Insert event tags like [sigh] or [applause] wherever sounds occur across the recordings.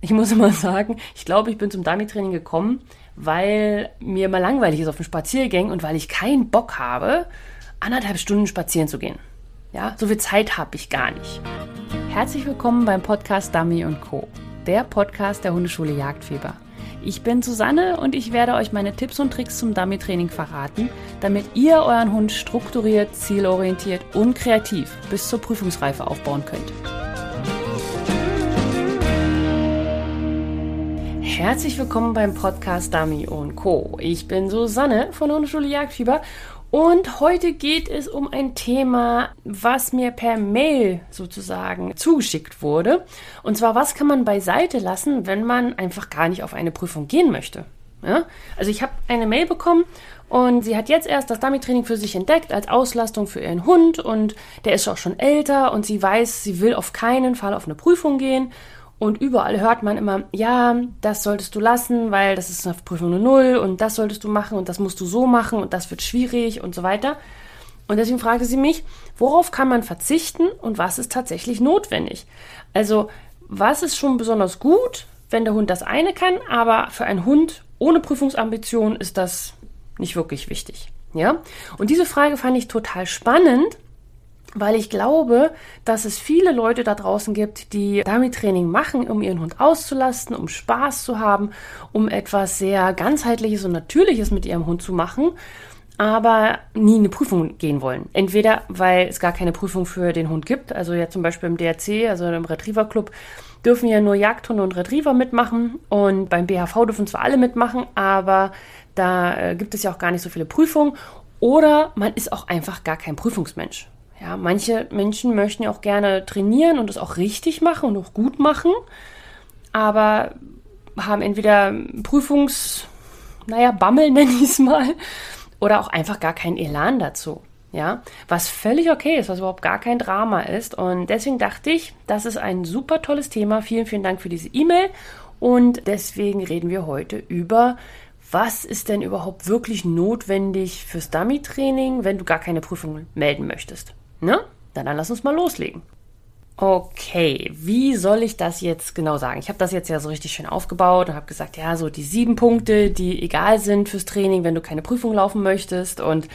Ich muss immer sagen, ich glaube, ich bin zum Dummy-Training gekommen, weil mir mal langweilig ist auf dem Spaziergang und weil ich keinen Bock habe, anderthalb Stunden spazieren zu gehen. Ja, so viel Zeit habe ich gar nicht. Herzlich willkommen beim Podcast Dummy Co., der Podcast der Hundeschule Jagdfieber. Ich bin Susanne und ich werde euch meine Tipps und Tricks zum Dummy-Training verraten, damit ihr euren Hund strukturiert, zielorientiert und kreativ bis zur Prüfungsreife aufbauen könnt. Herzlich willkommen beim Podcast Dummy Co. Ich bin Susanne von Hundeschule Jagdfieber und heute geht es um ein Thema, was mir per Mail sozusagen zugeschickt wurde. Und zwar, was kann man beiseite lassen, wenn man einfach gar nicht auf eine Prüfung gehen möchte? Ja? Also ich habe eine Mail bekommen und sie hat jetzt erst das Dummy-Training für sich entdeckt als Auslastung für ihren Hund und der ist auch schon älter und sie weiß, sie will auf keinen Fall auf eine Prüfung gehen und überall hört man immer, ja, das solltest du lassen, weil das ist eine Prüfung eine Null und das solltest du machen und das musst du so machen und das wird schwierig und so weiter. Und deswegen fragte sie mich, worauf kann man verzichten und was ist tatsächlich notwendig? Also, was ist schon besonders gut, wenn der Hund das eine kann, aber für einen Hund ohne Prüfungsambition ist das nicht wirklich wichtig. Ja? Und diese Frage fand ich total spannend, weil ich glaube, dass es viele Leute da draußen gibt, die Dummy-Training machen, um ihren Hund auszulasten, um Spaß zu haben, um etwas sehr ganzheitliches und natürliches mit ihrem Hund zu machen, aber nie in eine Prüfung gehen wollen. Entweder weil es gar keine Prüfung für den Hund gibt, also ja zum Beispiel im DRC, also im Retriever Club, dürfen ja nur Jagdhunde und Retriever mitmachen und beim BHV dürfen zwar alle mitmachen, aber da äh, gibt es ja auch gar nicht so viele Prüfungen. Oder man ist auch einfach gar kein Prüfungsmensch. Ja, manche Menschen möchten ja auch gerne trainieren und es auch richtig machen und auch gut machen, aber haben entweder Prüfungs, naja, Bammel [laughs] nenne ich es mal, oder auch einfach gar keinen Elan dazu. Ja, was völlig okay ist, was überhaupt gar kein Drama ist. Und deswegen dachte ich, das ist ein super tolles Thema. Vielen, vielen Dank für diese E-Mail. Und deswegen reden wir heute über was ist denn überhaupt wirklich notwendig fürs Dummy-Training, wenn du gar keine Prüfung melden möchtest. Ne? Na, dann lass uns mal loslegen. Okay, wie soll ich das jetzt genau sagen? Ich habe das jetzt ja so richtig schön aufgebaut und habe gesagt, ja, so die sieben Punkte, die egal sind fürs Training, wenn du keine Prüfung laufen möchtest. Und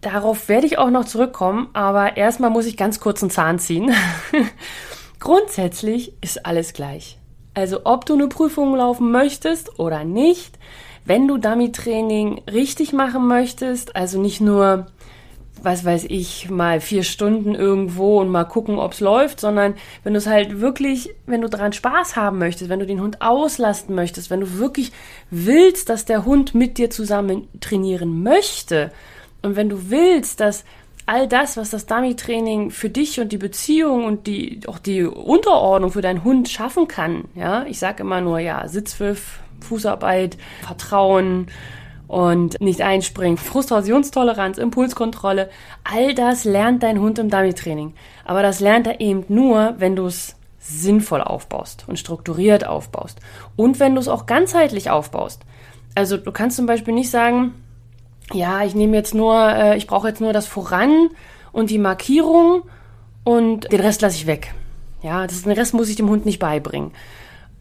darauf werde ich auch noch zurückkommen, aber erstmal muss ich ganz kurz einen Zahn ziehen. [laughs] Grundsätzlich ist alles gleich. Also ob du eine Prüfung laufen möchtest oder nicht, wenn du Dummy-Training richtig machen möchtest, also nicht nur was weiß ich, mal vier Stunden irgendwo und mal gucken, ob's läuft, sondern wenn du es halt wirklich, wenn du daran Spaß haben möchtest, wenn du den Hund auslasten möchtest, wenn du wirklich willst, dass der Hund mit dir zusammen trainieren möchte und wenn du willst, dass all das, was das Dummy-Training für dich und die Beziehung und die, auch die Unterordnung für deinen Hund schaffen kann, ja, ich sage immer nur, ja, Sitzpfiff, Fußarbeit, Vertrauen, und nicht einspringen. Frustrationstoleranz, Impulskontrolle, all das lernt dein Hund im Dummy-Training. Aber das lernt er eben nur, wenn du es sinnvoll aufbaust und strukturiert aufbaust. Und wenn du es auch ganzheitlich aufbaust. Also du kannst zum Beispiel nicht sagen, ja, ich nehme jetzt nur, äh, ich brauche jetzt nur das Voran und die Markierung und den Rest lasse ich weg. Ja, das, den Rest muss ich dem Hund nicht beibringen.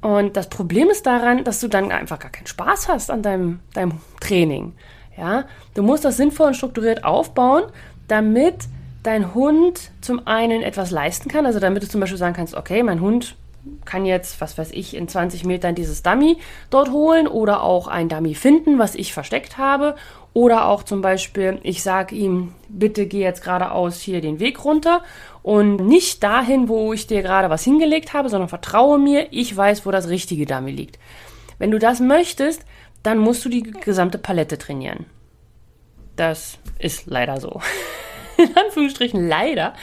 Und das Problem ist daran, dass du dann einfach gar keinen Spaß hast an deinem, deinem Training. Ja, du musst das sinnvoll und strukturiert aufbauen, damit dein Hund zum einen etwas leisten kann. Also damit du zum Beispiel sagen kannst, okay, mein Hund kann jetzt, was weiß ich, in 20 Metern dieses Dummy dort holen oder auch ein Dummy finden, was ich versteckt habe. Oder auch zum Beispiel, ich sage ihm, bitte geh jetzt geradeaus hier den Weg runter und nicht dahin, wo ich dir gerade was hingelegt habe, sondern vertraue mir, ich weiß, wo das richtige Dummy liegt. Wenn du das möchtest, dann musst du die gesamte Palette trainieren. Das ist leider so. [laughs] In Anführungsstrichen leider,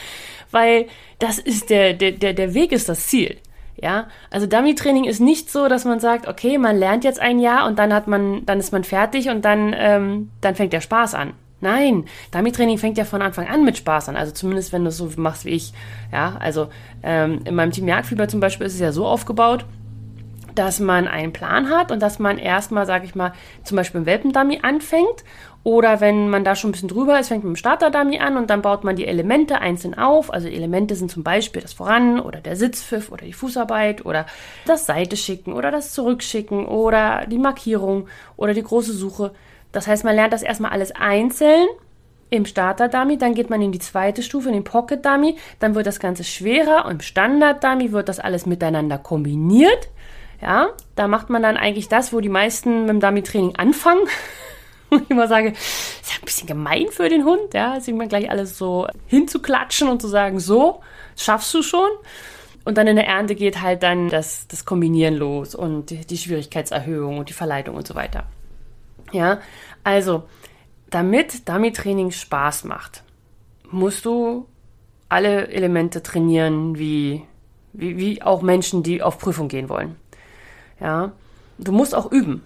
weil das ist der, der, der, der Weg ist das Ziel. Ja, also Dummy-Training ist nicht so, dass man sagt, okay, man lernt jetzt ein Jahr und dann hat man, dann ist man fertig und dann, ähm, dann fängt der Spaß an. Nein, Dummy-Training fängt ja von Anfang an mit Spaß an. Also zumindest, wenn du es so machst wie ich. Ja, also ähm, in meinem Team Jagdfieber zum Beispiel ist es ja so aufgebaut, dass man einen Plan hat und dass man erstmal, sage ich mal, zum Beispiel im Welpendummy anfängt. Oder wenn man da schon ein bisschen drüber ist, fängt man mit dem Starterdummy an und dann baut man die Elemente einzeln auf. Also Elemente sind zum Beispiel das Voran oder der Sitzpfiff oder die Fußarbeit oder das Seiteschicken oder das Zurückschicken oder die Markierung oder die große Suche. Das heißt, man lernt das erstmal alles einzeln im Starter-Dummy, dann geht man in die zweite Stufe, in den Pocket-Dummy, dann wird das Ganze schwerer und im Standard-Dummy wird das alles miteinander kombiniert. Ja, da macht man dann eigentlich das, wo die meisten mit dem Dummy-Training anfangen. [laughs] Und ich immer sage, ist ja ein bisschen gemein für den Hund, ja, sich mal gleich alles so hinzuklatschen und zu sagen, so, schaffst du schon. Und dann in der Ernte geht halt dann das, das Kombinieren los und die, die Schwierigkeitserhöhung und die Verleitung und so weiter. Ja, also, damit Dummy-Training Spaß macht, musst du alle Elemente trainieren, wie, wie, wie auch Menschen, die auf Prüfung gehen wollen. Ja, du musst auch üben.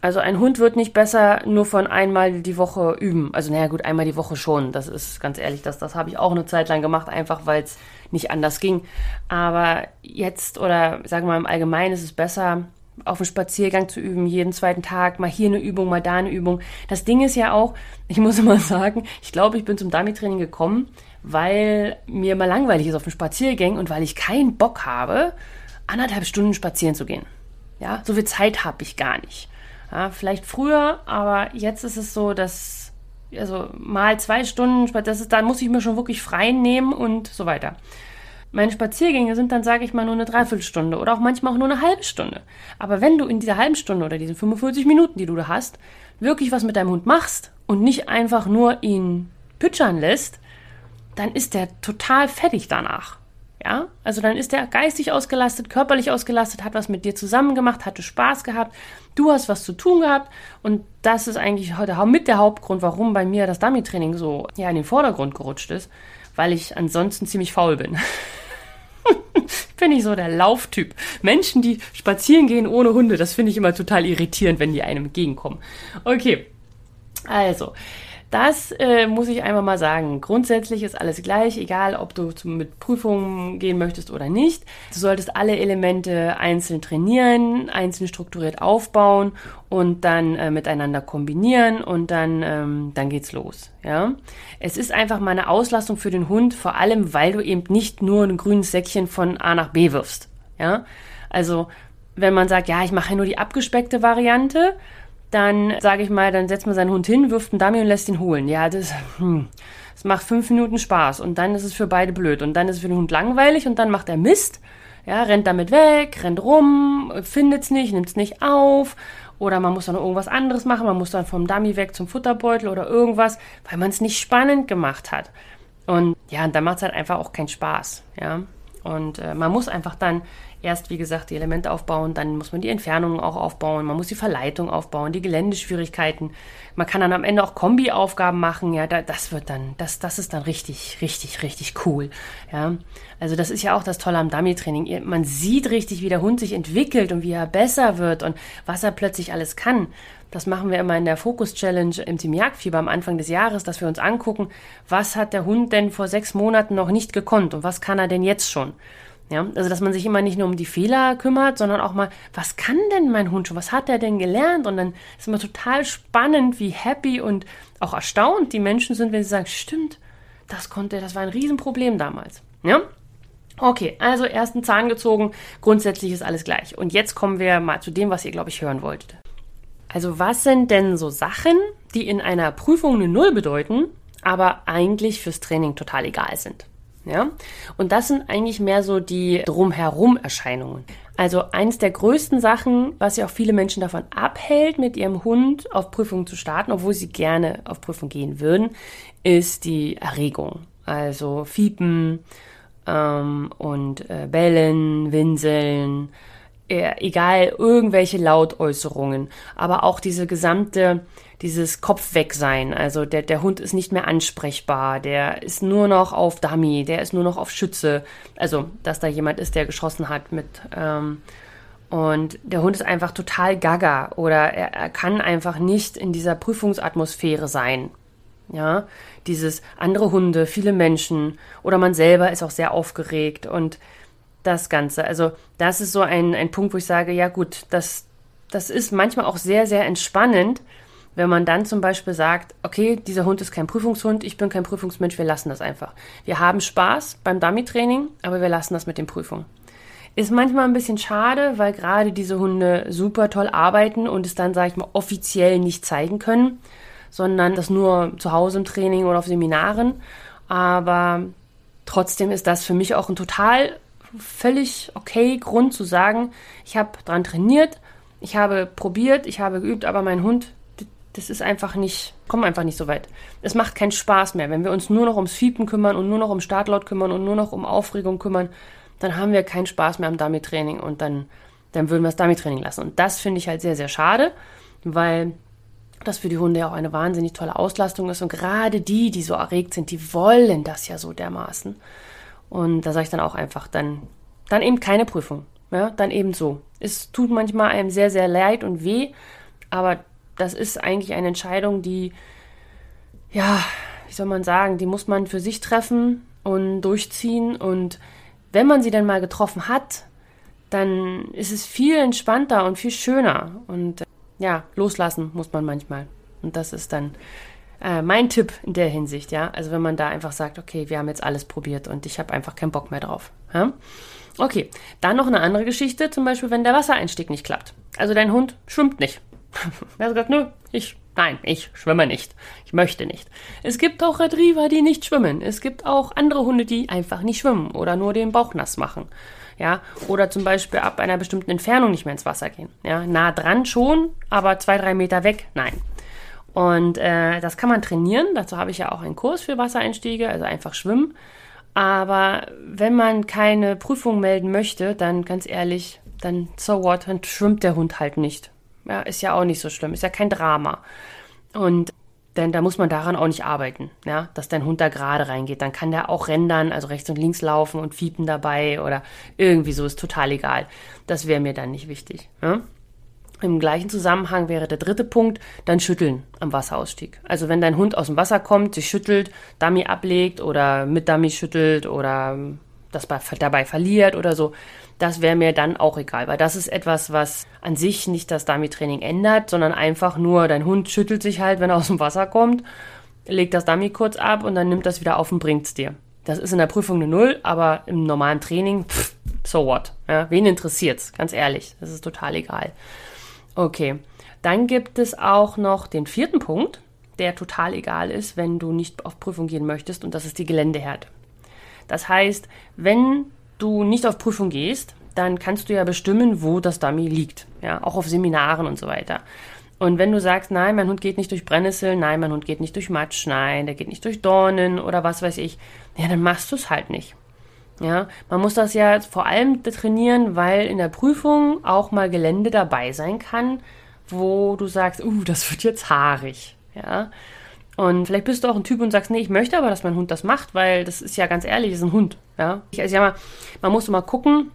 Also ein Hund wird nicht besser nur von einmal die Woche üben. Also naja gut, einmal die Woche schon. Das ist ganz ehrlich, das, das habe ich auch eine Zeit lang gemacht, einfach weil es nicht anders ging. Aber jetzt oder sagen wir mal im Allgemeinen ist es besser, auf dem Spaziergang zu üben, jeden zweiten Tag, mal hier eine Übung, mal da eine Übung. Das Ding ist ja auch, [laughs] ich muss immer sagen, ich glaube, ich bin zum Dummy-Training gekommen, weil mir mal langweilig ist auf dem Spaziergang und weil ich keinen Bock habe, anderthalb Stunden spazieren zu gehen. Ja, so viel Zeit habe ich gar nicht. Ja, vielleicht früher, aber jetzt ist es so, dass also mal zwei Stunden, das ist, dann muss ich mir schon wirklich frei nehmen und so weiter. Meine Spaziergänge sind dann, sage ich mal, nur eine Dreiviertelstunde oder auch manchmal auch nur eine halbe Stunde. Aber wenn du in dieser halben Stunde oder diesen 45 Minuten, die du da hast, wirklich was mit deinem Hund machst und nicht einfach nur ihn pütschern lässt, dann ist der total fertig danach. Ja, also dann ist er geistig ausgelastet, körperlich ausgelastet, hat was mit dir zusammen gemacht, hatte Spaß gehabt, du hast was zu tun gehabt und das ist eigentlich mit der Hauptgrund, warum bei mir das Dummy-Training so ja, in den Vordergrund gerutscht ist, weil ich ansonsten ziemlich faul bin. [laughs] [laughs] ich bin nicht so der Lauftyp. Menschen, die spazieren gehen ohne Hunde, das finde ich immer total irritierend, wenn die einem entgegenkommen. Okay, also, das äh, muss ich einfach mal sagen. Grundsätzlich ist alles gleich, egal ob du zum, mit Prüfungen gehen möchtest oder nicht. Du solltest alle Elemente einzeln trainieren, einzeln strukturiert aufbauen und dann äh, miteinander kombinieren und dann, ähm, dann geht's los. Ja? Es ist einfach mal eine Auslastung für den Hund, vor allem weil du eben nicht nur ein grünes Säckchen von A nach B wirfst. Ja? Also wenn man sagt, ja, ich mache nur die abgespeckte Variante, dann sage ich mal, dann setzt man seinen Hund hin, wirft einen Dummy und lässt ihn holen. Ja, das, hm, das macht fünf Minuten Spaß und dann ist es für beide blöd und dann ist es für den Hund langweilig und dann macht er Mist. Ja, rennt damit weg, rennt rum, findet es nicht, nimmt es nicht auf oder man muss dann irgendwas anderes machen, man muss dann vom Dummy weg zum Futterbeutel oder irgendwas, weil man es nicht spannend gemacht hat. Und ja, und dann macht es halt einfach auch keinen Spaß, ja. Und äh, man muss einfach dann erst, wie gesagt, die Elemente aufbauen, dann muss man die Entfernungen auch aufbauen, man muss die Verleitung aufbauen, die Geländeschwierigkeiten. Man kann dann am Ende auch Kombi-Aufgaben machen, ja, da, das wird dann, das, das ist dann richtig, richtig, richtig cool, ja. Also das ist ja auch das Tolle am Dummy-Training. Man sieht richtig, wie der Hund sich entwickelt und wie er besser wird und was er plötzlich alles kann. Das machen wir immer in der Focus Challenge im Team Jagdfieber am Anfang des Jahres, dass wir uns angucken, was hat der Hund denn vor sechs Monaten noch nicht gekonnt und was kann er denn jetzt schon. Ja, also dass man sich immer nicht nur um die Fehler kümmert, sondern auch mal, was kann denn mein Hund schon? Was hat er denn gelernt? Und dann ist immer total spannend, wie happy und auch erstaunt die Menschen sind, wenn sie sagen, stimmt, das konnte, das war ein Riesenproblem damals. Ja? Okay, also ersten Zahn gezogen, grundsätzlich ist alles gleich. Und jetzt kommen wir mal zu dem, was ihr, glaube ich, hören wolltet. Also was sind denn so Sachen, die in einer Prüfung eine Null bedeuten, aber eigentlich fürs Training total egal sind? Ja? Und das sind eigentlich mehr so die drumherum Erscheinungen. Also eins der größten Sachen, was ja auch viele Menschen davon abhält, mit ihrem Hund auf Prüfungen zu starten, obwohl sie gerne auf Prüfung gehen würden, ist die Erregung. Also Fiepen ähm, und äh, Bellen, Winseln, egal irgendwelche Lautäußerungen, aber auch diese gesamte dieses Kopfwegsein. Also der, der Hund ist nicht mehr ansprechbar, der ist nur noch auf Dummy, der ist nur noch auf Schütze. Also, dass da jemand ist, der geschossen hat mit. Ähm, und der Hund ist einfach total gaga oder er, er kann einfach nicht in dieser Prüfungsatmosphäre sein. Ja, dieses andere Hunde, viele Menschen oder man selber ist auch sehr aufgeregt und das Ganze. Also das ist so ein, ein Punkt, wo ich sage, ja gut, das, das ist manchmal auch sehr, sehr entspannend, wenn man dann zum Beispiel sagt, okay, dieser Hund ist kein Prüfungshund, ich bin kein Prüfungsmensch, wir lassen das einfach. Wir haben Spaß beim Dummy-Training, aber wir lassen das mit den Prüfungen. Ist manchmal ein bisschen schade, weil gerade diese Hunde super toll arbeiten und es dann, sage ich mal, offiziell nicht zeigen können, sondern das nur zu Hause im Training oder auf Seminaren. Aber trotzdem ist das für mich auch ein total völlig okay Grund zu sagen, ich habe dran trainiert, ich habe probiert, ich habe geübt, aber mein Hund, das ist einfach nicht, kommt einfach nicht so weit. Es macht keinen Spaß mehr, wenn wir uns nur noch ums Fiepen kümmern und nur noch um Startlaut kümmern und nur noch um Aufregung kümmern, dann haben wir keinen Spaß mehr am Dummy-Training und dann, dann würden wir das Dummy-Training lassen. Und das finde ich halt sehr, sehr schade, weil das für die Hunde ja auch eine wahnsinnig tolle Auslastung ist. Und gerade die, die so erregt sind, die wollen das ja so dermaßen. Und da sage ich dann auch einfach, dann, dann eben keine Prüfung. Ja, dann eben so. Es tut manchmal einem sehr, sehr leid und weh, aber das ist eigentlich eine Entscheidung, die, ja, wie soll man sagen, die muss man für sich treffen und durchziehen. Und wenn man sie dann mal getroffen hat, dann ist es viel entspannter und viel schöner. Und ja, loslassen muss man manchmal. Und das ist dann äh, mein Tipp in der Hinsicht, ja. Also wenn man da einfach sagt, okay, wir haben jetzt alles probiert und ich habe einfach keinen Bock mehr drauf. Ja? Okay, dann noch eine andere Geschichte, zum Beispiel, wenn der Wassereinstieg nicht klappt. Also dein Hund schwimmt nicht. [laughs] er sagt, nö, ich, nein, ich schwimme nicht. Ich möchte nicht. Es gibt auch Retriever, die nicht schwimmen. Es gibt auch andere Hunde, die einfach nicht schwimmen oder nur den Bauch nass machen ja, oder zum Beispiel ab einer bestimmten Entfernung nicht mehr ins Wasser gehen, ja, nah dran schon, aber zwei, drei Meter weg, nein. Und äh, das kann man trainieren, dazu habe ich ja auch einen Kurs für Wassereinstiege, also einfach schwimmen. Aber wenn man keine Prüfung melden möchte, dann ganz ehrlich, dann so what, dann schwimmt der Hund halt nicht. Ja, ist ja auch nicht so schlimm, ist ja kein Drama. Und denn da muss man daran auch nicht arbeiten, ja, dass dein Hund da gerade reingeht. Dann kann der auch rendern, also rechts und links laufen und fiepen dabei oder irgendwie so, ist total egal. Das wäre mir dann nicht wichtig. Ja? Im gleichen Zusammenhang wäre der dritte Punkt dann schütteln am Wasserausstieg. Also wenn dein Hund aus dem Wasser kommt, sich schüttelt, Dummy ablegt oder mit Dummy schüttelt oder das dabei verliert oder so, das wäre mir dann auch egal, weil das ist etwas, was an sich nicht das Dummy-Training ändert, sondern einfach nur, dein Hund schüttelt sich halt, wenn er aus dem Wasser kommt, legt das Dummy kurz ab und dann nimmt das wieder auf und bringt es dir. Das ist in der Prüfung eine Null, aber im normalen Training, pff, so what? Ja, wen interessiert's? Ganz ehrlich, das ist total egal. Okay, dann gibt es auch noch den vierten Punkt, der total egal ist, wenn du nicht auf Prüfung gehen möchtest, und das ist die Geländehärte. Das heißt, wenn du nicht auf Prüfung gehst, dann kannst du ja bestimmen, wo das Dummy liegt. Ja, auch auf Seminaren und so weiter. Und wenn du sagst, nein, mein Hund geht nicht durch Brennnesseln, nein, mein Hund geht nicht durch Matsch, nein, der geht nicht durch Dornen oder was weiß ich, ja, dann machst du es halt nicht. Ja, man muss das ja vor allem trainieren, weil in der Prüfung auch mal Gelände dabei sein kann, wo du sagst, uh, das wird jetzt haarig. Ja, und vielleicht bist du auch ein Typ und sagst, nee, ich möchte aber, dass mein Hund das macht, weil das ist ja ganz ehrlich, ist ein Hund. Ja, ich, also ja mal, man muss mal gucken.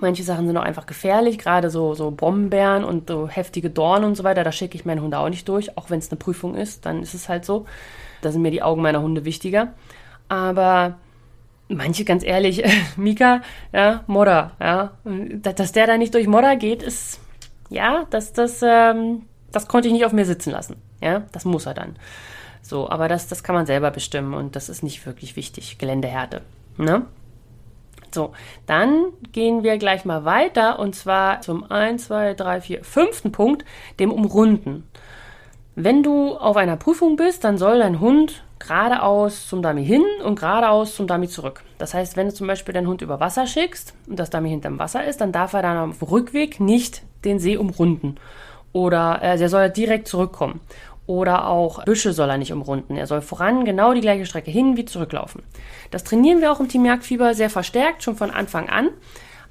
Manche Sachen sind auch einfach gefährlich, gerade so, so Bombenbären und so heftige Dornen und so weiter. Da schicke ich meinen Hund auch nicht durch, auch wenn es eine Prüfung ist, dann ist es halt so. Da sind mir die Augen meiner Hunde wichtiger. Aber manche, ganz ehrlich, [laughs] Mika, ja, Modder, ja, dass der da nicht durch Modder geht, ist, ja, das, das, ähm, das konnte ich nicht auf mir sitzen lassen. Ja, das muss er dann. So, aber das, das kann man selber bestimmen und das ist nicht wirklich wichtig. Geländehärte. Ne? So, dann gehen wir gleich mal weiter und zwar zum 1, 2, 3, 4, fünften Punkt, dem Umrunden. Wenn du auf einer Prüfung bist, dann soll dein Hund geradeaus zum Dummy hin und geradeaus zum Dummy zurück. Das heißt, wenn du zum Beispiel deinen Hund über Wasser schickst und das Dummy hinterm Wasser ist, dann darf er dann dem Rückweg nicht den See umrunden. Oder äh, er soll direkt zurückkommen. Oder auch Büsche soll er nicht umrunden. Er soll voran genau die gleiche Strecke hin wie zurücklaufen. Das trainieren wir auch im Team Jagdfieber sehr verstärkt, schon von Anfang an.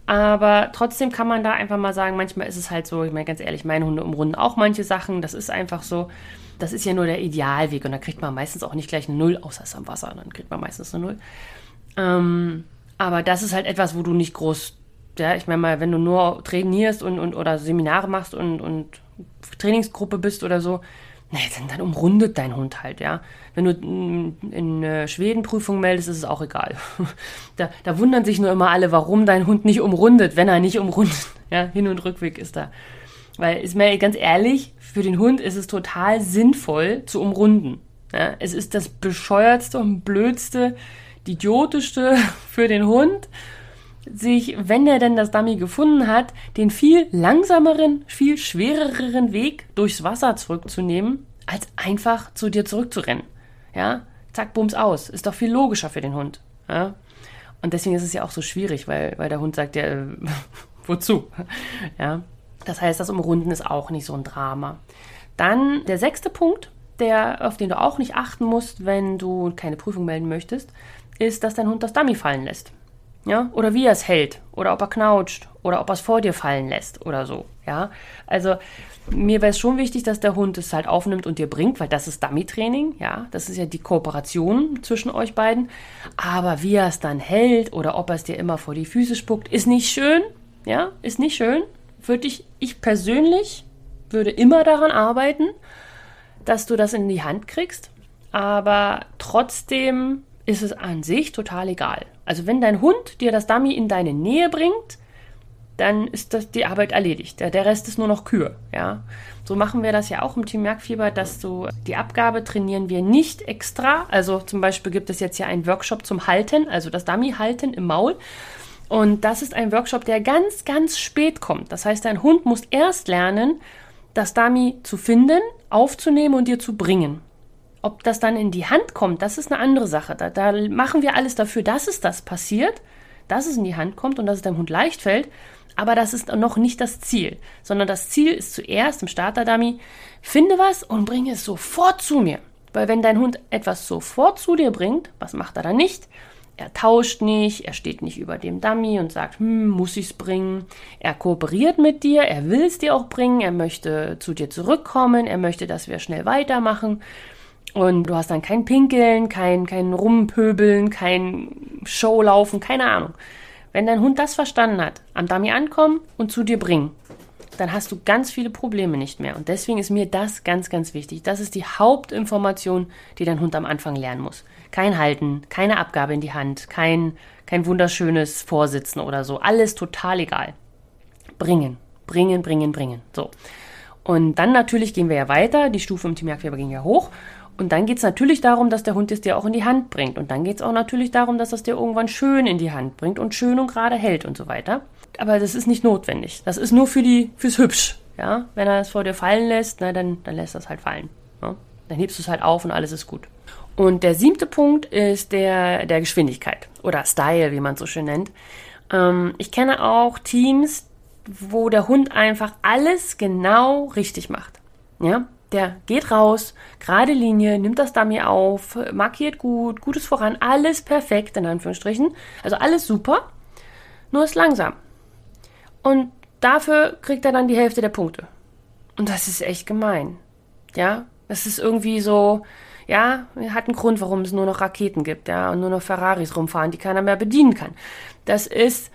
Aber trotzdem kann man da einfach mal sagen, manchmal ist es halt so, ich meine ganz ehrlich, meine Hunde umrunden auch manche Sachen. Das ist einfach so. Das ist ja nur der Idealweg und da kriegt man meistens auch nicht gleich eine Null, außer es am Wasser, dann kriegt man meistens eine Null. Ähm, aber das ist halt etwas, wo du nicht groß, ja, ich meine mal, wenn du nur trainierst und, und oder Seminare machst und, und Trainingsgruppe bist oder so, naja, dann, dann umrundet dein Hund halt, ja. Wenn du in äh, Schweden Prüfung meldest, ist es auch egal. [laughs] Da, da wundern sich nur immer alle, warum dein Hund nicht umrundet, wenn er nicht umrundet. [laughs] Ja, Hin- und Rückweg ist da. Weil, ist mir ganz ehrlich, für den Hund ist es total sinnvoll zu umrunden. Ja, es ist das bescheuertste und blödste, idiotischste [laughs] für den Hund, sich, wenn er denn das Dummy gefunden hat, den viel langsameren, viel schwereren Weg durchs Wasser zurückzunehmen, als einfach zu dir zurückzurennen. Ja, zack, bums aus. Ist doch viel logischer für den Hund. Ja? Und deswegen ist es ja auch so schwierig, weil, weil der Hund sagt ja, äh, [laughs] wozu? Ja. Das heißt, das Umrunden ist auch nicht so ein Drama. Dann der sechste Punkt, der, auf den du auch nicht achten musst, wenn du keine Prüfung melden möchtest, ist, dass dein Hund das Dummy fallen lässt. Ja? Oder wie er es hält. Oder ob er knautscht. Oder ob er es vor dir fallen lässt. Oder so. Ja? Also, mir wäre es schon wichtig, dass der Hund es halt aufnimmt und dir bringt, weil das ist Dummy-Training. Ja? Das ist ja die Kooperation zwischen euch beiden. Aber wie er es dann hält oder ob er es dir immer vor die Füße spuckt, ist nicht schön. Ja? Ist nicht schön. Würde ich, ich persönlich würde immer daran arbeiten, dass du das in die Hand kriegst. Aber trotzdem ist es an sich total egal. Also wenn dein Hund dir das Dummy in deine Nähe bringt, dann ist das die Arbeit erledigt. Der, Rest ist nur noch Kür, ja. So machen wir das ja auch im Team Merkfieber, dass du die Abgabe trainieren wir nicht extra. Also zum Beispiel gibt es jetzt hier einen Workshop zum Halten, also das Dummy halten im Maul. Und das ist ein Workshop, der ganz, ganz spät kommt. Das heißt, dein Hund muss erst lernen, das Dummy zu finden, aufzunehmen und dir zu bringen. Ob das dann in die Hand kommt, das ist eine andere Sache. Da, da machen wir alles dafür, dass es das passiert, dass es in die Hand kommt und dass es deinem Hund leicht fällt. Aber das ist noch nicht das Ziel, sondern das Ziel ist zuerst im Starter-Dummy, finde was und bringe es sofort zu mir. Weil wenn dein Hund etwas sofort zu dir bringt, was macht er dann nicht? Er tauscht nicht, er steht nicht über dem Dummy und sagt, hm, muss ich's bringen. Er kooperiert mit dir, er will es dir auch bringen, er möchte zu dir zurückkommen, er möchte, dass wir schnell weitermachen. Und du hast dann kein Pinkeln, kein, kein Rumpöbeln, kein Showlaufen, keine Ahnung. Wenn dein Hund das verstanden hat, am Dummy ankommen und zu dir bringen, dann hast du ganz viele Probleme nicht mehr. Und deswegen ist mir das ganz, ganz wichtig. Das ist die Hauptinformation, die dein Hund am Anfang lernen muss. Kein Halten, keine Abgabe in die Hand, kein, kein wunderschönes Vorsitzen oder so. Alles total egal. Bringen, bringen, bringen, bringen. So. Und dann natürlich gehen wir ja weiter. Die Stufe im Team Jagdweber ging ja hoch. Und dann geht es natürlich darum, dass der Hund es dir auch in die Hand bringt. Und dann geht es auch natürlich darum, dass es dir irgendwann schön in die Hand bringt und schön und gerade hält und so weiter. Aber das ist nicht notwendig. Das ist nur für die, fürs Hübsch. Ja? Wenn er es vor dir fallen lässt, na, dann, dann lässt er es halt fallen. Ja? Dann hebst du es halt auf und alles ist gut. Und der siebte Punkt ist der, der Geschwindigkeit oder Style, wie man es so schön nennt. Ähm, ich kenne auch Teams, wo der Hund einfach alles genau richtig macht. Ja, der geht raus, gerade Linie, nimmt das Dummy auf, markiert gut, gutes voran, alles perfekt in Anführungsstrichen. Also alles super, nur ist langsam. Und dafür kriegt er dann die Hälfte der Punkte. Und das ist echt gemein. Ja, das ist irgendwie so, ja, hat einen Grund, warum es nur noch Raketen gibt, ja, und nur noch Ferraris rumfahren, die keiner mehr bedienen kann. Das ist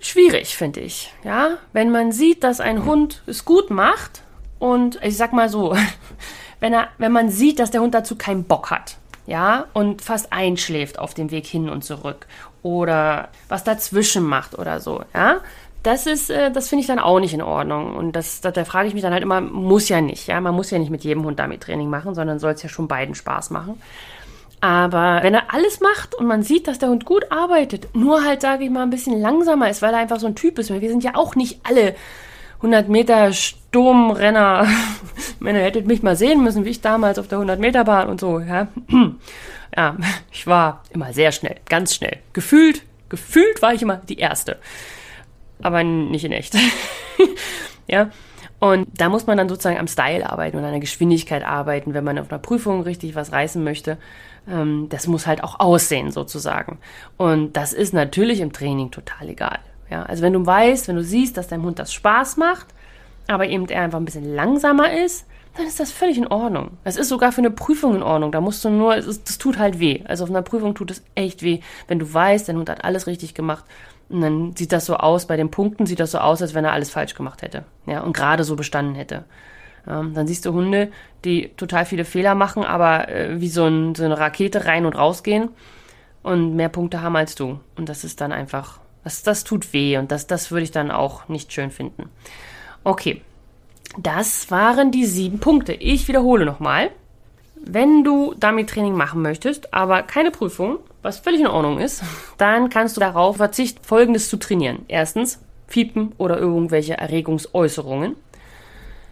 schwierig, finde ich. Ja, wenn man sieht, dass ein Hund es gut macht, und ich sag mal so, [laughs] wenn er, wenn man sieht, dass der Hund dazu keinen Bock hat, ja, und fast einschläft auf dem Weg hin und zurück oder was dazwischen macht oder so, ja, das ist, äh, das finde ich dann auch nicht in Ordnung. Und das, da, da frage ich mich dann halt immer, muss ja nicht, ja, man muss ja nicht mit jedem Hund damit Training machen, sondern soll es ja schon beiden Spaß machen. Aber wenn er alles macht und man sieht, dass der Hund gut arbeitet, nur halt, sage ich mal, ein bisschen langsamer ist, weil er einfach so ein Typ ist. Wir sind ja auch nicht alle 100 Meter Sturmrenner. [laughs] Männer hättet mich mal sehen müssen, wie ich damals auf der 100 Meter Bahn und so, ja. [clears throat] Ja, ich war immer sehr schnell, ganz schnell. Gefühlt, gefühlt war ich immer die Erste. Aber nicht in echt. [laughs] ja. Und da muss man dann sozusagen am Style arbeiten und an der Geschwindigkeit arbeiten, wenn man auf einer Prüfung richtig was reißen möchte. Ähm, das muss halt auch aussehen, sozusagen. Und das ist natürlich im Training total egal. Ja, also wenn du weißt, wenn du siehst, dass deinem Hund das Spaß macht, aber eben er einfach ein bisschen langsamer ist, dann ist das völlig in Ordnung. Das ist sogar für eine Prüfung in Ordnung. Da musst du nur, es, das tut halt weh. Also auf einer Prüfung tut es echt weh, wenn du weißt, dein Hund hat alles richtig gemacht. Und dann sieht das so aus, bei den Punkten sieht das so aus, als wenn er alles falsch gemacht hätte. Ja, und gerade so bestanden hätte. Ähm, dann siehst du Hunde, die total viele Fehler machen, aber äh, wie so, ein, so eine Rakete rein und rausgehen und mehr Punkte haben als du. Und das ist dann einfach, das, das tut weh und das, das würde ich dann auch nicht schön finden. Okay, das waren die sieben Punkte. Ich wiederhole nochmal. Wenn du Dummy-Training machen möchtest, aber keine Prüfung, was völlig in Ordnung ist, [laughs] dann kannst du darauf verzichten, Folgendes zu trainieren. Erstens, Fiepen oder irgendwelche Erregungsäußerungen.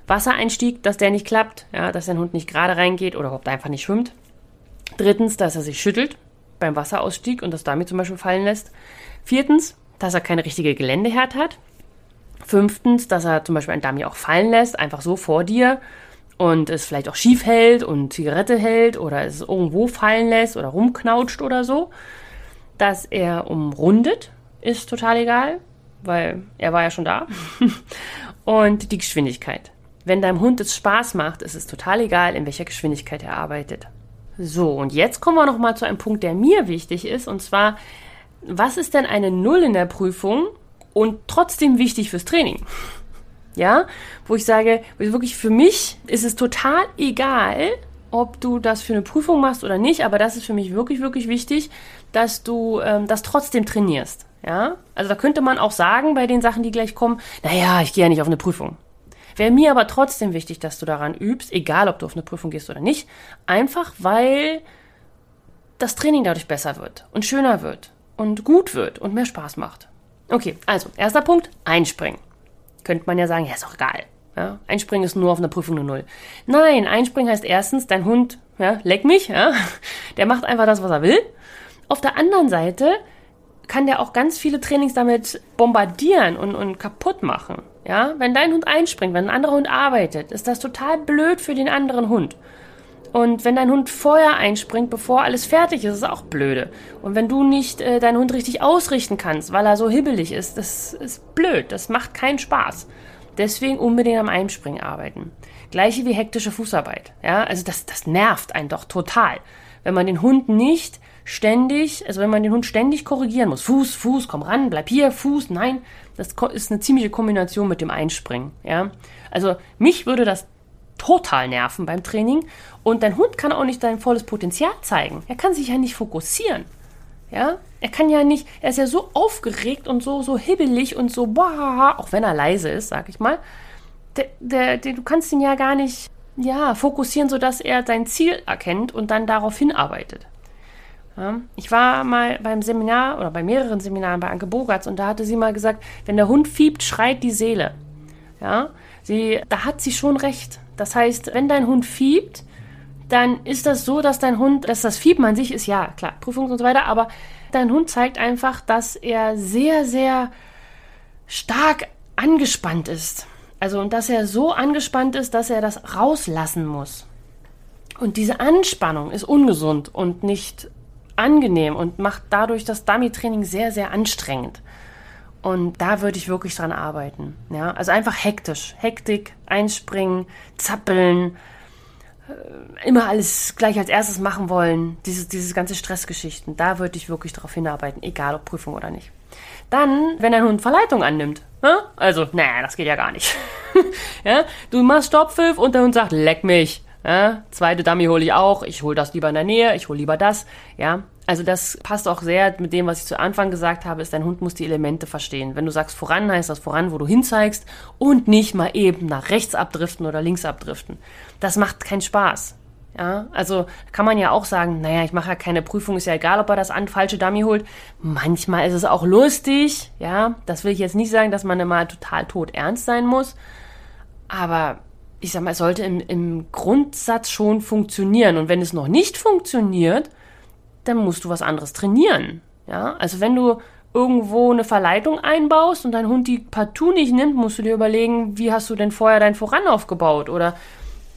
Wassereinstieg, dass der nicht klappt, ja, dass dein Hund nicht gerade reingeht oder überhaupt einfach nicht schwimmt. Drittens, dass er sich schüttelt beim Wasserausstieg und das damit zum Beispiel fallen lässt. Viertens, dass er keine richtige Geländeherd hat. Fünftens, dass er zum Beispiel ein Dummy auch fallen lässt, einfach so vor dir und es vielleicht auch schief hält und Zigarette hält oder es irgendwo fallen lässt oder rumknautscht oder so. Dass er umrundet, ist total egal, weil er war ja schon da. [laughs] und die Geschwindigkeit. Wenn deinem Hund es Spaß macht, ist es total egal, in welcher Geschwindigkeit er arbeitet. So, und jetzt kommen wir noch mal zu einem Punkt, der mir wichtig ist, und zwar, was ist denn eine Null in der Prüfung und trotzdem wichtig fürs Training? Ja, wo ich sage, wirklich für mich ist es total egal, ob du das für eine Prüfung machst oder nicht, aber das ist für mich wirklich, wirklich wichtig, dass du ähm, das trotzdem trainierst. Ja, also da könnte man auch sagen bei den Sachen, die gleich kommen, naja, ich gehe ja nicht auf eine Prüfung. Wäre mir aber trotzdem wichtig, dass du daran übst, egal ob du auf eine Prüfung gehst oder nicht, einfach weil das Training dadurch besser wird und schöner wird und gut wird und mehr Spaß macht. Okay, also erster Punkt, einspringen könnte man ja sagen, ja, ist doch egal. Ja, einspringen ist nur auf einer Prüfung eine Null. Nein, einspringen heißt erstens, dein Hund, ja, leck mich, ja, [laughs] der macht einfach das, was er will. Auf der anderen Seite kann der auch ganz viele Trainings damit bombardieren und, und kaputt machen. Ja, wenn dein Hund einspringt, wenn ein anderer Hund arbeitet, ist das total blöd für den anderen Hund. Und wenn dein Hund vorher einspringt, bevor alles fertig ist, ist auch blöde. Und wenn du nicht äh, deinen Hund richtig ausrichten kannst, weil er so hibbelig ist, das ist blöd. Das macht keinen Spaß. Deswegen unbedingt am Einspringen arbeiten. Gleiche wie hektische Fußarbeit. Ja, also das, das nervt einen doch total. Wenn man den Hund nicht ständig, also wenn man den Hund ständig korrigieren muss. Fuß, Fuß, komm ran, bleib hier, Fuß, nein. Das ist eine ziemliche Kombination mit dem Einspringen. Ja, also mich würde das total nerven beim Training. Und dein Hund kann auch nicht dein volles Potenzial zeigen. Er kann sich ja nicht fokussieren. Ja, er kann ja nicht, er ist ja so aufgeregt und so, so hibbelig und so, boah, auch wenn er leise ist, sag ich mal. Der, der, der, du kannst ihn ja gar nicht, ja, fokussieren, sodass er sein Ziel erkennt und dann darauf hinarbeitet. Ja, ich war mal beim Seminar oder bei mehreren Seminaren bei Anke Bogarts und da hatte sie mal gesagt, wenn der Hund fiebt, schreit die Seele. Ja, sie, da hat sie schon recht. Das heißt, wenn dein Hund fiebt, dann ist das so, dass dein Hund, dass das Fiepen an sich ist, ja, klar, Prüfung und so weiter, aber dein Hund zeigt einfach, dass er sehr, sehr stark angespannt ist. Also, und dass er so angespannt ist, dass er das rauslassen muss. Und diese Anspannung ist ungesund und nicht angenehm und macht dadurch das Dummy-Training sehr, sehr anstrengend. Und da würde ich wirklich dran arbeiten. Ja, also einfach hektisch. Hektik, einspringen, zappeln, äh, immer alles gleich als erstes machen wollen. Dieses, dieses ganze Stressgeschichten. Da würde ich wirklich darauf hinarbeiten, egal ob Prüfung oder nicht. Dann, wenn ein Hund Verleitung annimmt. Ja? Also, naja, das geht ja gar nicht. [laughs] ja? Du machst Stopppfiff und der Hund sagt, leck mich. Ja? Zweite Dummy hole ich auch. Ich hole das lieber in der Nähe. Ich hole lieber das. Ja, also das passt auch sehr mit dem, was ich zu Anfang gesagt habe, ist, dein Hund muss die Elemente verstehen. Wenn du sagst voran, heißt das voran, wo du hinzeigst und nicht mal eben nach rechts abdriften oder links abdriften. Das macht keinen Spaß. Ja, also kann man ja auch sagen, naja, ich mache ja keine Prüfung, ist ja egal, ob er das an falsche Dummy holt. Manchmal ist es auch lustig, ja. Das will ich jetzt nicht sagen, dass man immer total tot ernst sein muss. Aber ich sag mal, es sollte im, im Grundsatz schon funktionieren. Und wenn es noch nicht funktioniert, dann musst du was anderes trainieren. Ja, also wenn du irgendwo eine Verleitung einbaust und dein Hund die partout nicht nimmt, musst du dir überlegen, wie hast du denn vorher dein Voran aufgebaut oder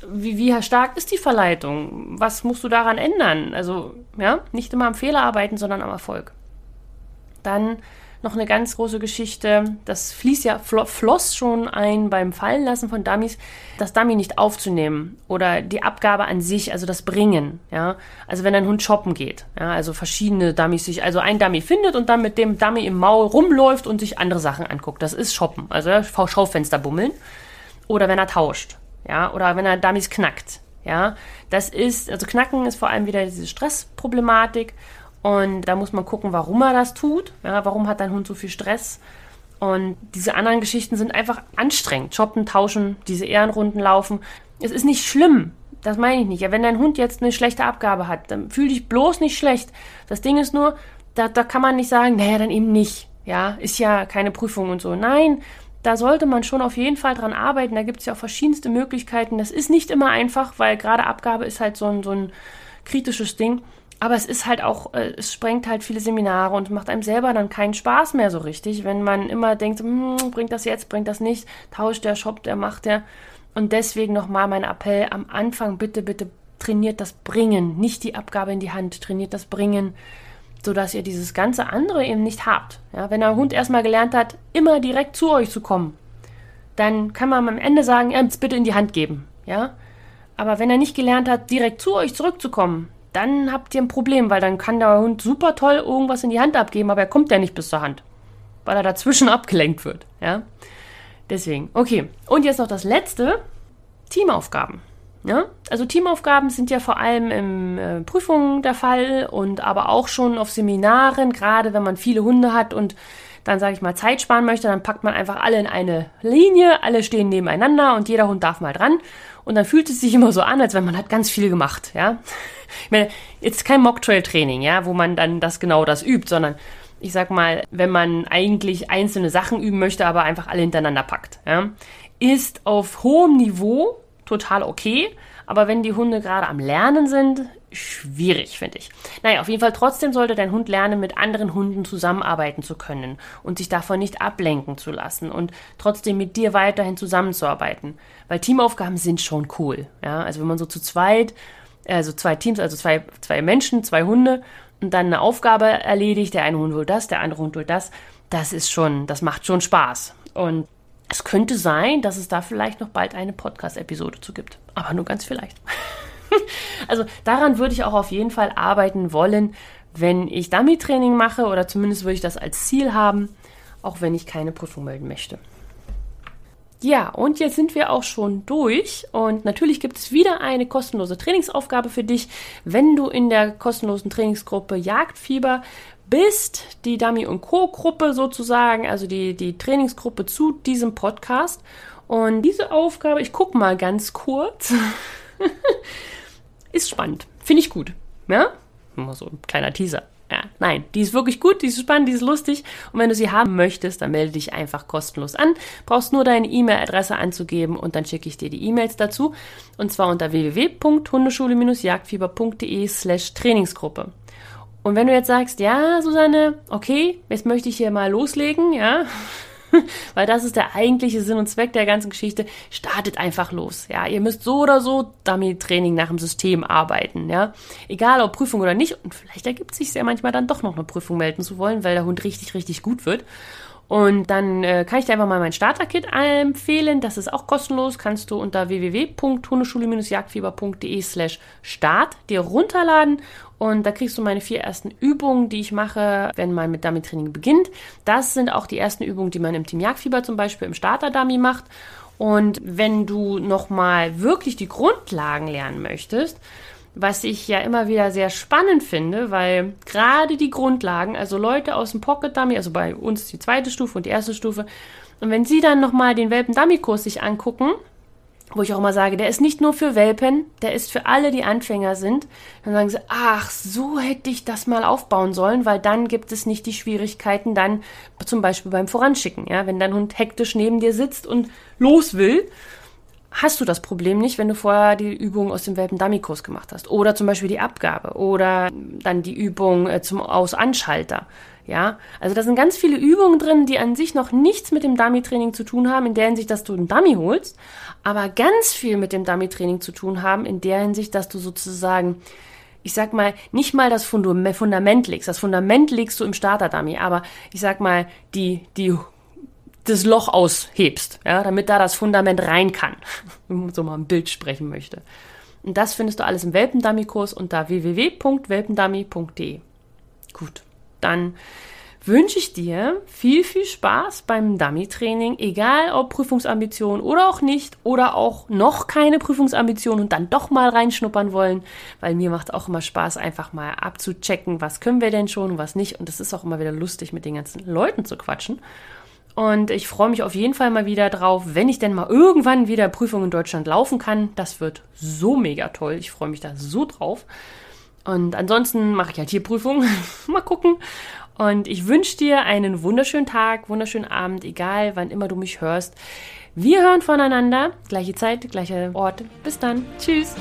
wie, wie stark ist die Verleitung? Was musst du daran ändern? Also, ja, nicht immer am Fehler arbeiten, sondern am Erfolg. Dann noch eine ganz große Geschichte. Das fließt ja, floss schon ein beim Fallenlassen von Dummies, das Dummy nicht aufzunehmen oder die Abgabe an sich, also das Bringen. Ja, also wenn ein Hund shoppen geht, ja, also verschiedene Dummies sich, also ein Dummy findet und dann mit dem Dummy im Maul rumläuft und sich andere Sachen anguckt. Das ist shoppen, also Schaufenster bummeln. Oder wenn er tauscht. ja, oder wenn er Dummies knackt, ja. Das ist, also Knacken ist vor allem wieder diese Stressproblematik und da muss man gucken, warum er das tut, ja, warum hat dein Hund so viel Stress und diese anderen Geschichten sind einfach anstrengend. Shoppen, tauschen, diese Ehrenrunden laufen. Es ist nicht schlimm. Das meine ich nicht. Ja, wenn dein Hund jetzt eine schlechte Abgabe hat, dann fühl dich bloß nicht schlecht. Das Ding ist nur, da, da kann man nicht sagen, naja, dann eben nicht. Ja, ist ja keine Prüfung und so. Nein, da sollte man schon auf jeden Fall dran arbeiten. Da gibt es ja auch verschiedenste Möglichkeiten. Das ist nicht immer einfach, weil gerade Abgabe ist halt so ein, so ein kritisches Ding. Aber es ist halt auch, äh, es sprengt halt viele Seminare und macht einem selber dann keinen Spaß mehr so richtig, wenn man immer denkt, hm, bringt das jetzt, bringt das nicht, tauscht der, shoppt der, macht der. Und deswegen nochmal mein Appell am Anfang, bitte, bitte trainiert das Bringen, nicht die Abgabe in die Hand, trainiert das Bringen, sodass ihr dieses ganze andere eben nicht habt. Ja, wenn der Hund erstmal gelernt hat, immer direkt zu euch zu kommen, dann kann man am Ende sagen, ja, bitte in die Hand geben. Ja, aber wenn er nicht gelernt hat, direkt zu euch zurückzukommen, dann habt ihr ein Problem, weil dann kann der Hund super toll irgendwas in die Hand abgeben, aber er kommt ja nicht bis zur Hand, weil er dazwischen [laughs] abgelenkt wird. Ja, deswegen. Okay. Und jetzt noch das letzte: Teamaufgaben. Ja? Also Teamaufgaben sind ja vor allem in äh, Prüfungen der Fall und aber auch schon auf Seminaren, gerade wenn man viele Hunde hat und dann sage ich mal Zeit sparen möchte, dann packt man einfach alle in eine Linie, alle stehen nebeneinander und jeder Hund darf mal dran und dann fühlt es sich immer so an, als wenn man hat ganz viel gemacht, ja. Ich meine, jetzt kein Mocktrail-Training, ja, wo man dann das genau das übt, sondern ich sag mal, wenn man eigentlich einzelne Sachen üben möchte, aber einfach alle hintereinander packt, ja, ist auf hohem Niveau total okay. Aber wenn die Hunde gerade am Lernen sind, schwierig, finde ich. Naja, auf jeden Fall trotzdem sollte dein Hund lernen, mit anderen Hunden zusammenarbeiten zu können und sich davon nicht ablenken zu lassen und trotzdem mit dir weiterhin zusammenzuarbeiten. Weil Teamaufgaben sind schon cool. Ja, also wenn man so zu zweit also zwei Teams, also zwei, zwei Menschen, zwei Hunde und dann eine Aufgabe erledigt. Der eine Hund will das, der andere Hund will das. Das ist schon, das macht schon Spaß. Und es könnte sein, dass es da vielleicht noch bald eine Podcast-Episode zu gibt. Aber nur ganz vielleicht. [laughs] also daran würde ich auch auf jeden Fall arbeiten wollen, wenn ich Dummy-Training mache oder zumindest würde ich das als Ziel haben, auch wenn ich keine Prüfung melden möchte. Ja, und jetzt sind wir auch schon durch. Und natürlich gibt es wieder eine kostenlose Trainingsaufgabe für dich, wenn du in der kostenlosen Trainingsgruppe Jagdfieber bist, die Dummy und Co. Gruppe sozusagen, also die, die Trainingsgruppe zu diesem Podcast. Und diese Aufgabe, ich gucke mal ganz kurz, [laughs] ist spannend. Finde ich gut. Ja? Immer so ein kleiner Teaser. Ja, nein, die ist wirklich gut, die ist spannend, die ist lustig. Und wenn du sie haben möchtest, dann melde dich einfach kostenlos an. Brauchst nur deine E-Mail-Adresse anzugeben und dann schicke ich dir die E-Mails dazu. Und zwar unter www.hundeschule-jagdfieber.de slash Trainingsgruppe. Und wenn du jetzt sagst, ja, Susanne, okay, jetzt möchte ich hier mal loslegen, ja, [laughs] weil das ist der eigentliche Sinn und Zweck der ganzen Geschichte. Startet einfach los. Ja, ihr müsst so oder so Dummy-Training nach dem System arbeiten. Ja, egal ob Prüfung oder nicht. Und vielleicht ergibt es sich ja manchmal dann doch noch eine Prüfung melden zu wollen, weil der Hund richtig, richtig gut wird. Und dann äh, kann ich dir einfach mal mein Starter-Kit empfehlen. Das ist auch kostenlos. Kannst du unter www.hundeschule-jagdfieber.de slash start dir runterladen. Und da kriegst du meine vier ersten Übungen, die ich mache, wenn man mit Dummy-Training beginnt. Das sind auch die ersten Übungen, die man im Team Jagdfieber zum Beispiel im Starter-Dummy macht. Und wenn du nochmal wirklich die Grundlagen lernen möchtest, was ich ja immer wieder sehr spannend finde, weil gerade die Grundlagen, also Leute aus dem Pocket Dummy, also bei uns die zweite Stufe und die erste Stufe, und wenn sie dann nochmal den Welpen Dummy Kurs sich angucken, wo ich auch immer sage, der ist nicht nur für Welpen, der ist für alle, die Anfänger sind. Dann sagen sie, ach, so hätte ich das mal aufbauen sollen, weil dann gibt es nicht die Schwierigkeiten dann zum Beispiel beim Voranschicken. Ja, wenn dein Hund hektisch neben dir sitzt und los will hast du das Problem nicht, wenn du vorher die Übung aus dem Welpen-Dummy-Kurs gemacht hast. Oder zum Beispiel die Abgabe. Oder dann die Übung äh, zum Aus-Anschalter. Ja, also da sind ganz viele Übungen drin, die an sich noch nichts mit dem Dummy-Training zu tun haben, in der Hinsicht, dass du einen Dummy holst, aber ganz viel mit dem Dummy-Training zu tun haben, in der Hinsicht, dass du sozusagen, ich sag mal, nicht mal das Fundament legst. Das Fundament legst du im Starter-Dummy, aber ich sag mal, die, die das Loch aushebst, ja, damit da das Fundament rein kann, [laughs] wenn man so mal ein Bild sprechen möchte. Und das findest du alles im Welpendummy-Kurs unter www.welpendummy.de. Gut, dann wünsche ich dir viel, viel Spaß beim Dummy-Training, egal ob Prüfungsambition oder auch nicht, oder auch noch keine Prüfungsambition und dann doch mal reinschnuppern wollen, weil mir macht es auch immer Spaß, einfach mal abzuchecken, was können wir denn schon und was nicht. Und es ist auch immer wieder lustig, mit den ganzen Leuten zu quatschen. Und ich freue mich auf jeden Fall mal wieder drauf, wenn ich denn mal irgendwann wieder Prüfung in Deutschland laufen kann. Das wird so mega toll. Ich freue mich da so drauf. Und ansonsten mache ich halt hier Prüfung. [laughs] mal gucken. Und ich wünsche dir einen wunderschönen Tag, wunderschönen Abend, egal wann immer du mich hörst. Wir hören voneinander. Gleiche Zeit, gleicher Ort. Bis dann. Tschüss.